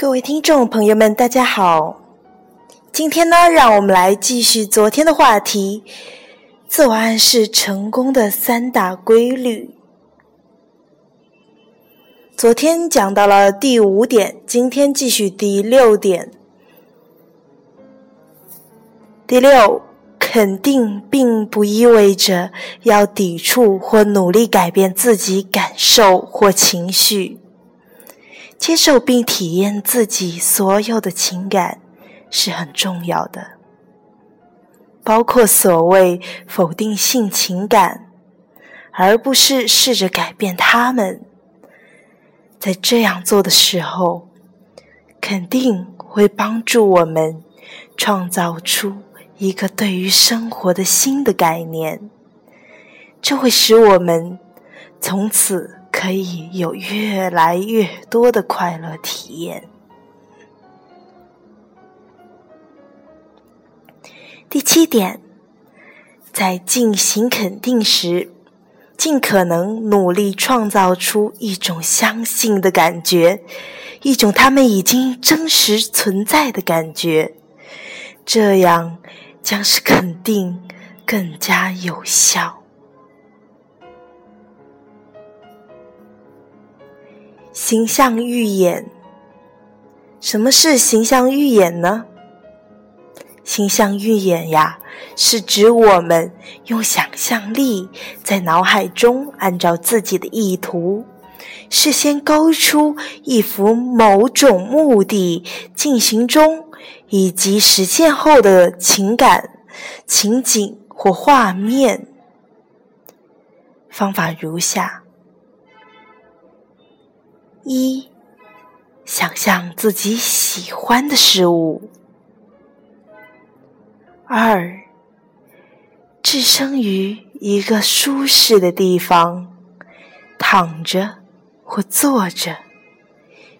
各位听众朋友们，大家好。今天呢，让我们来继续昨天的话题——自我暗示成功的三大规律。昨天讲到了第五点，今天继续第六点。第六，肯定并不意味着要抵触或努力改变自己感受或情绪。接受并体验自己所有的情感是很重要的，包括所谓否定性情感，而不是试着改变他们。在这样做的时候，肯定会帮助我们创造出一个对于生活的新的概念，这会使我们从此。可以有越来越多的快乐体验。第七点，在进行肯定时，尽可能努力创造出一种相信的感觉，一种他们已经真实存在的感觉，这样将使肯定更加有效。形象预演，什么是形象预演呢？形象预演呀，是指我们用想象力在脑海中按照自己的意图，事先勾出一幅某种目的进行中以及实现后的情感情景或画面。方法如下。一，想象自己喜欢的事物；二，置身于一个舒适的地方，躺着或坐着，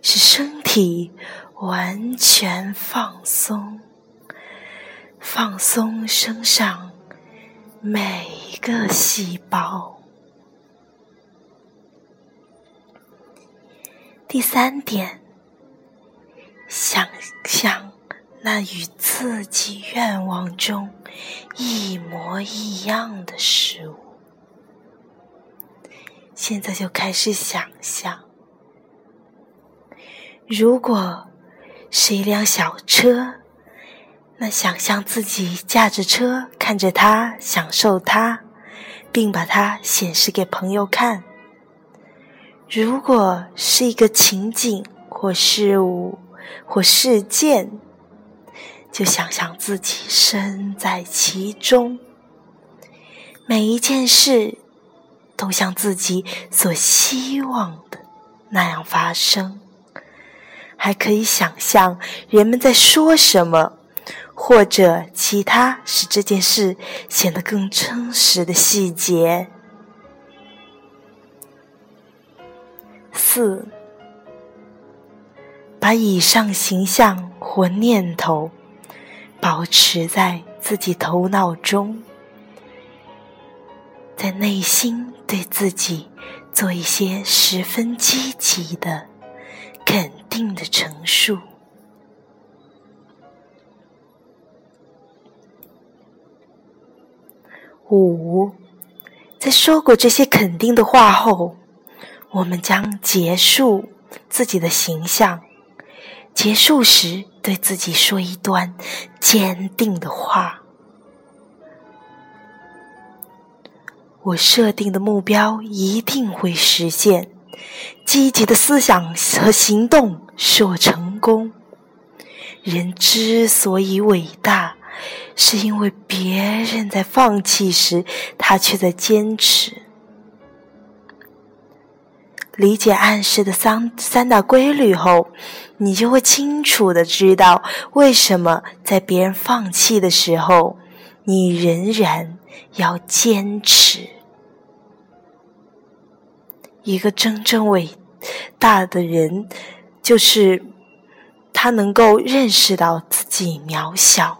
使身体完全放松，放松身上每一个细胞。第三点，想象那与自己愿望中一模一样的事物。现在就开始想象，如果是一辆小车，那想象自己驾着车，看着它，享受它，并把它显示给朋友看。如果是一个情景或事物或事件，就想象自己身在其中，每一件事都像自己所希望的那样发生。还可以想象人们在说什么，或者其他使这件事显得更真实的细节。四，把以上形象或念头保持在自己头脑中，在内心对自己做一些十分积极的、肯定的陈述。五，在说过这些肯定的话后。我们将结束自己的形象。结束时，对自己说一段坚定的话：“我设定的目标一定会实现。积极的思想和行动使我成功。人之所以伟大，是因为别人在放弃时，他却在坚持。”理解暗示的三三大规律后，你就会清楚的知道为什么在别人放弃的时候，你仍然要坚持。一个真正伟大的人，就是他能够认识到自己渺小。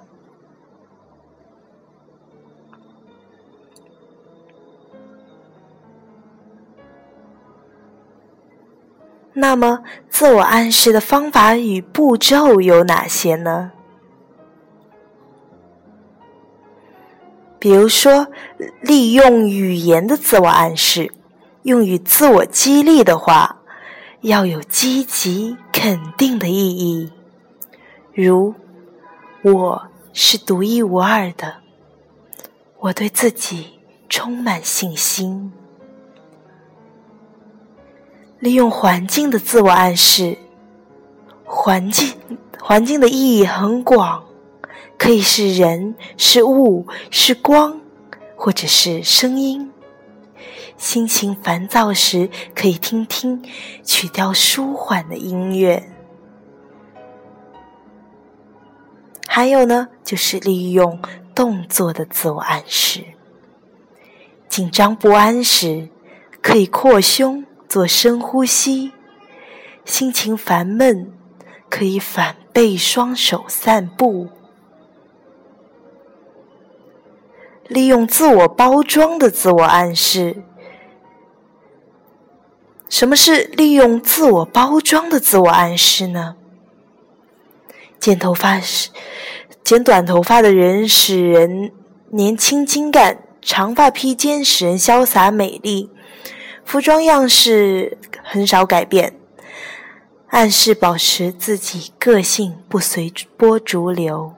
那么，自我暗示的方法与步骤有哪些呢？比如说，利用语言的自我暗示，用于自我激励的话，要有积极肯定的意义，如“我是独一无二的”，“我对自己充满信心”。利用环境的自我暗示，环境环境的意义很广，可以是人、是物、是光，或者是声音。心情烦躁时，可以听听曲调舒缓的音乐。还有呢，就是利用动作的自我暗示。紧张不安时，可以扩胸。做深呼吸，心情烦闷，可以反背双手散步。利用自我包装的自我暗示。什么是利用自我包装的自我暗示呢？剪头发时，剪短头发的人使人年轻精干；长发披肩使人潇洒美丽。服装样式很少改变，暗示保持自己个性不随波逐流。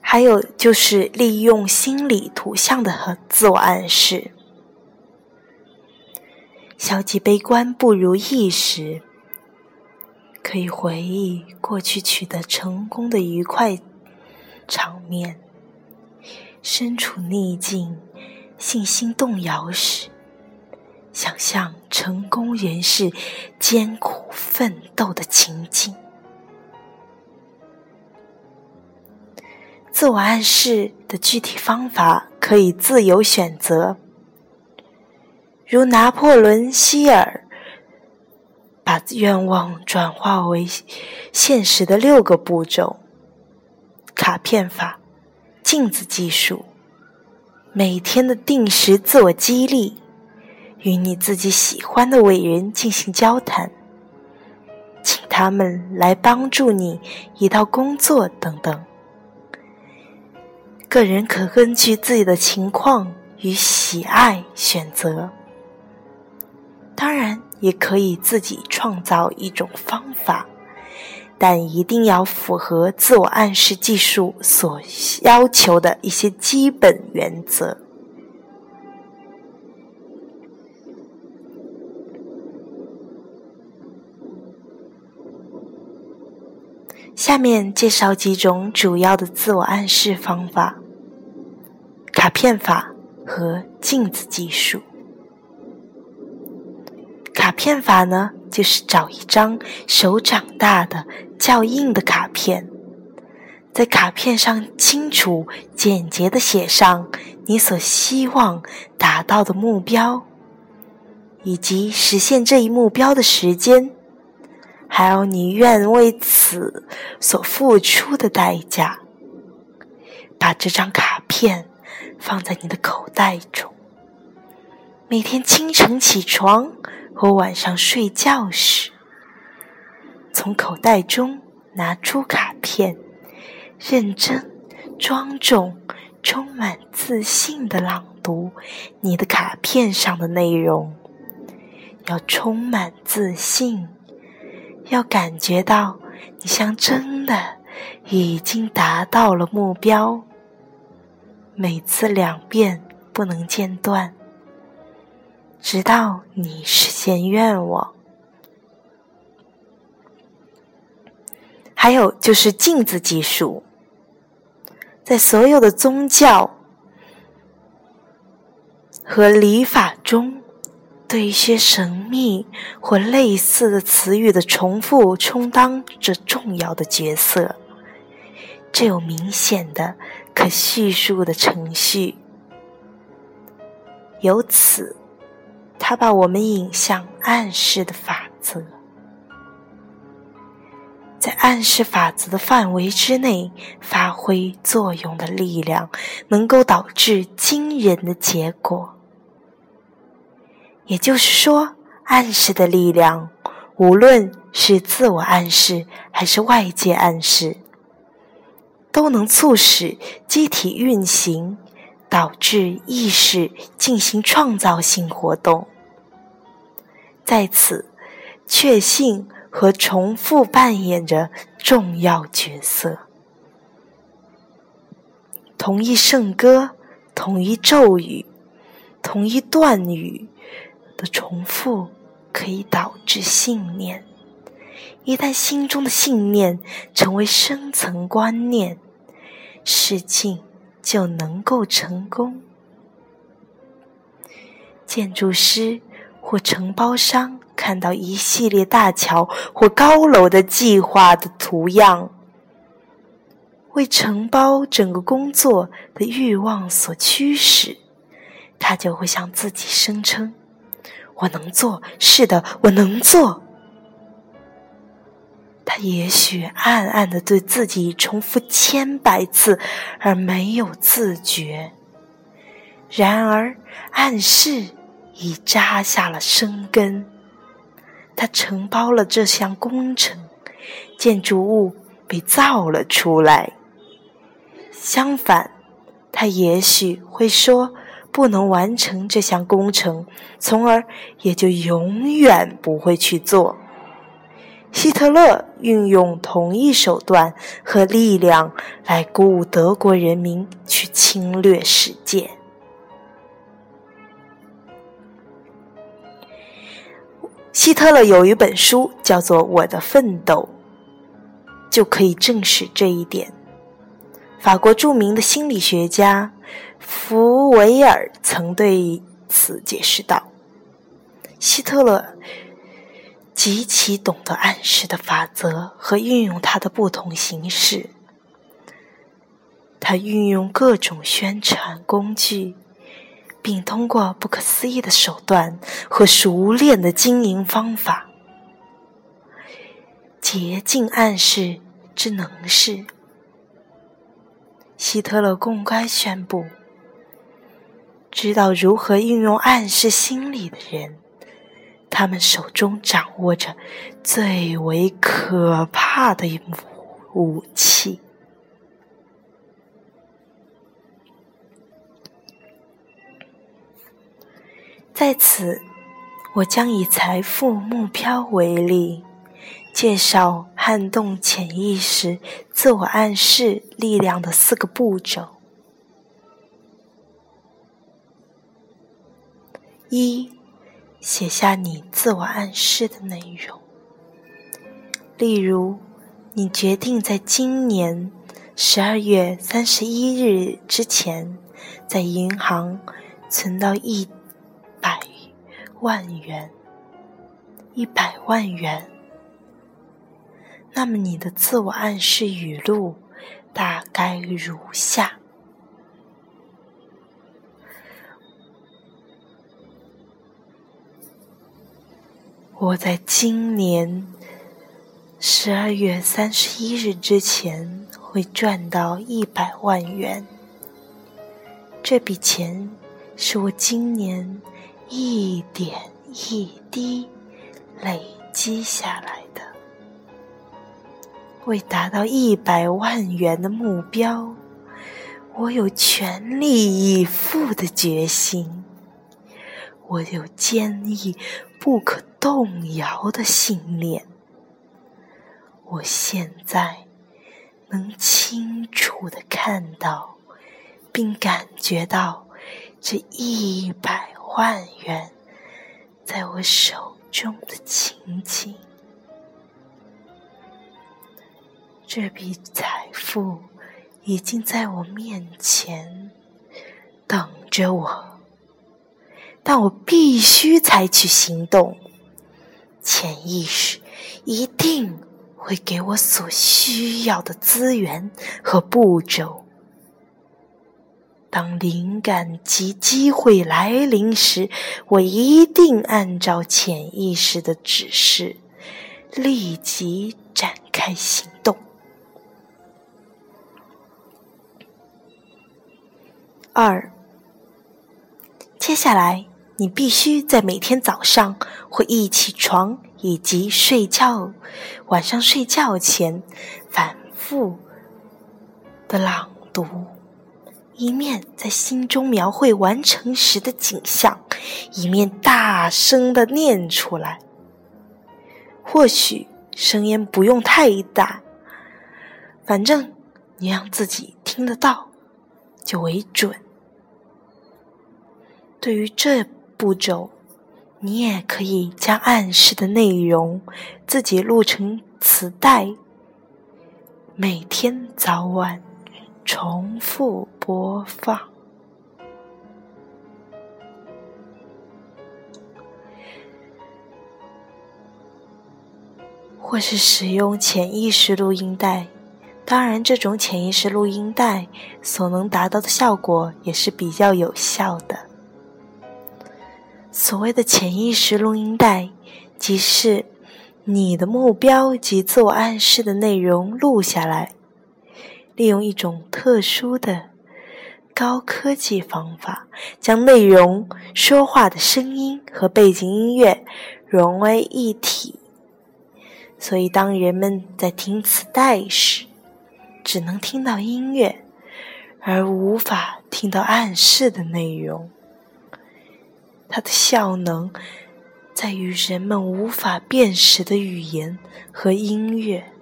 还有就是利用心理图像的和自我暗示。消极悲观不如意时，可以回忆过去取得成功的愉快场面。身处逆境、信心动摇时，想象成功人士艰苦奋斗的情景。自我暗示的具体方法可以自由选择，如拿破仑·希尔把愿望转化为现实的六个步骤——卡片法。镜子技术，每天的定时自我激励，与你自己喜欢的伟人进行交谈，请他们来帮助你一道工作等等。个人可根据自己的情况与喜爱选择，当然也可以自己创造一种方法。但一定要符合自我暗示技术所要求的一些基本原则。下面介绍几种主要的自我暗示方法：卡片法和镜子技术。卡片法呢，就是找一张手掌大的。较硬的卡片，在卡片上清楚简洁的写上你所希望达到的目标，以及实现这一目标的时间，还有你愿为此所付出的代价。把这张卡片放在你的口袋中，每天清晨起床和晚上睡觉时。从口袋中拿出卡片，认真、庄重、充满自信的朗读你的卡片上的内容。要充满自信，要感觉到你像真的已经达到了目标。每次两遍，不能间断，直到你实现愿望。还有就是镜子技术，在所有的宗教和礼法中，对一些神秘或类似的词语的重复，充当着重要的角色。这有明显的可叙述的程序，由此，它把我们引向暗示的法则。暗示法则的范围之内发挥作用的力量，能够导致惊人的结果。也就是说，暗示的力量，无论是自我暗示还是外界暗示，都能促使机体运行，导致意识进行创造性活动。在此，确信和重复扮演着重要角色。同一圣歌，同一咒语，同一段语的重复，可以导致信念。一旦心中的信念成为深层观念，事情就能够成功。建筑师或承包商看到一系列大桥或高楼的计划的图样。为承包整个工作的欲望所驱使，他就会向自己声称：“我能做，是的，我能做。”他也许暗暗的对自己重复千百次，而没有自觉。然而，暗示已扎下了生根。他承包了这项工程，建筑物被造了出来。相反，他也许会说不能完成这项工程，从而也就永远不会去做。希特勒运用同一手段和力量来鼓舞德国人民去侵略世界。希特勒有一本书叫做《我的奋斗》，就可以证实这一点。法国著名的心理学家福维尔曾对此解释道：“希特勒极其懂得暗示的法则和运用它的不同形式。他运用各种宣传工具，并通过不可思议的手段和熟练的经营方法，竭尽暗示之能事。”希特勒公开宣布：“知道如何运用暗示心理的人，他们手中掌握着最为可怕的武器。”在此，我将以财富目标为例。介绍撼动潜意识、自我暗示力量的四个步骤：一、写下你自我暗示的内容。例如，你决定在今年十二月三十一日之前，在银行存到一万元，一百万元。那么，你的自我暗示语录大概如下：我在今年十二月三十一日之前会赚到一百万元。这笔钱是我今年一点一滴累积下来的。为达到一百万元的目标，我有全力以赴的决心，我有坚毅不可动摇的信念。我现在能清楚的看到，并感觉到这一百万元在我手中的情景。这笔财富已经在我面前等着我，但我必须采取行动。潜意识一定会给我所需要的资源和步骤。当灵感及机会来临时，我一定按照潜意识的指示，立即展开行动。二，接下来你必须在每天早上或一起床以及睡觉、晚上睡觉前反复的朗读，一面在心中描绘完成时的景象，一面大声的念出来。或许声音不用太大，反正你让自己听得到就为准。对于这步骤，你也可以将暗示的内容自己录成磁带，每天早晚重复播放，或是使用潜意识录音带。当然，这种潜意识录音带所能达到的效果也是比较有效的。所谓的潜意识录音带，即是你的目标及自我暗示的内容录下来，利用一种特殊的高科技方法，将内容、说话的声音和背景音乐融为一体。所以，当人们在听磁带时，只能听到音乐，而无法听到暗示的内容。它的效能在于人们无法辨识的语言和音乐，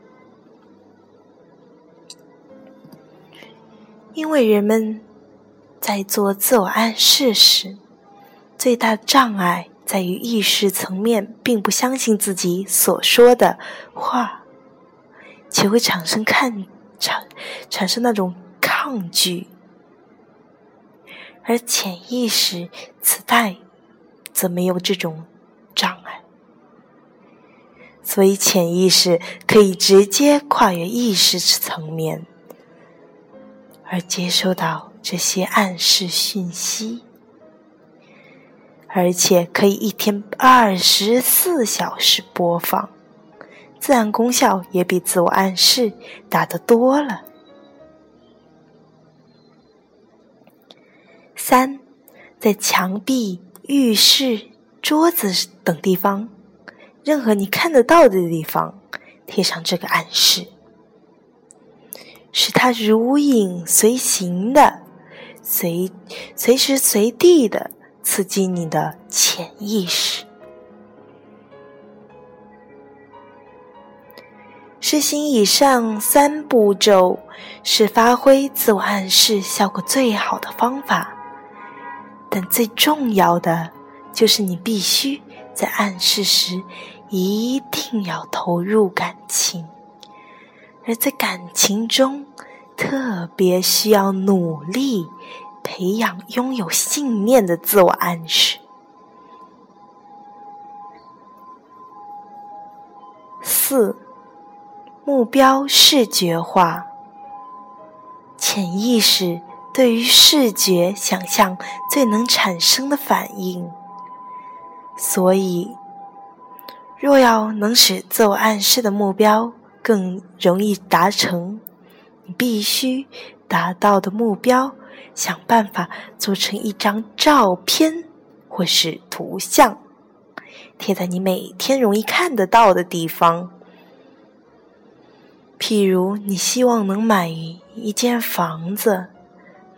因为人们在做自我暗示时，最大的障碍在于意识层面并不相信自己所说的话，且会产生看产产生那种抗拒，而潜意识磁带。则没有这种障碍，所以潜意识可以直接跨越意识层面，而接收到这些暗示讯息，而且可以一天二十四小时播放，自然功效也比自我暗示大得多了。三，在墙壁。浴室、桌子等地方，任何你看得到的地方，贴上这个暗示，使它如影随形的、随随时随地的刺激你的潜意识。实行以上三步骤，是发挥自我暗示效果最好的方法。但最重要的就是，你必须在暗示时一定要投入感情，而在感情中特别需要努力培养拥有信念的自我暗示。四、目标视觉化，潜意识。对于视觉想象最能产生的反应，所以，若要能使自我暗示的目标更容易达成，你必须达到的目标，想办法做成一张照片或是图像，贴在你每天容易看得到的地方。譬如，你希望能买一间房子。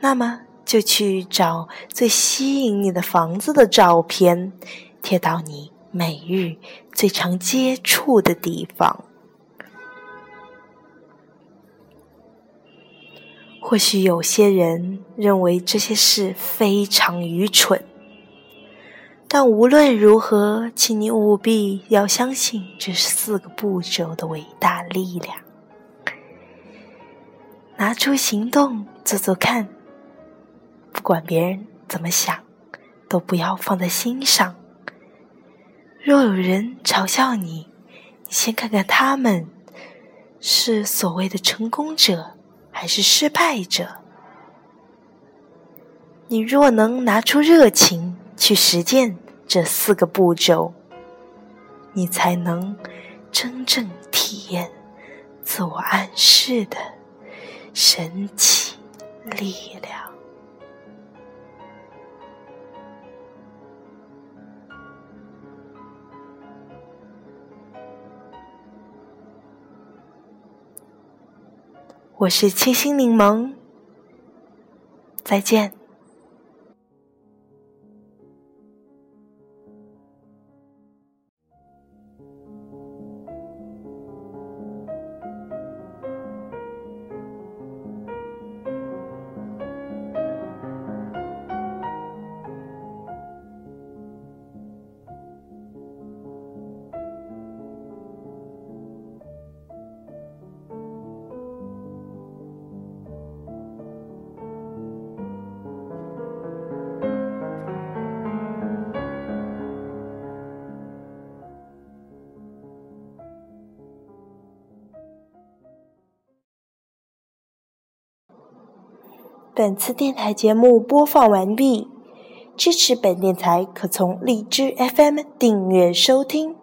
那么，就去找最吸引你的房子的照片，贴到你每日最常接触的地方。或许有些人认为这些事非常愚蠢，但无论如何，请你务必要相信这四个步骤的伟大力量，拿出行动做做看。不管别人怎么想，都不要放在心上。若有人嘲笑你，你先看看他们是所谓的成功者还是失败者。你若能拿出热情去实践这四个步骤，你才能真正体验自我暗示的神奇力量。我是清新柠檬，再见。本次电台节目播放完毕，支持本电台可从荔枝 FM 订阅收听。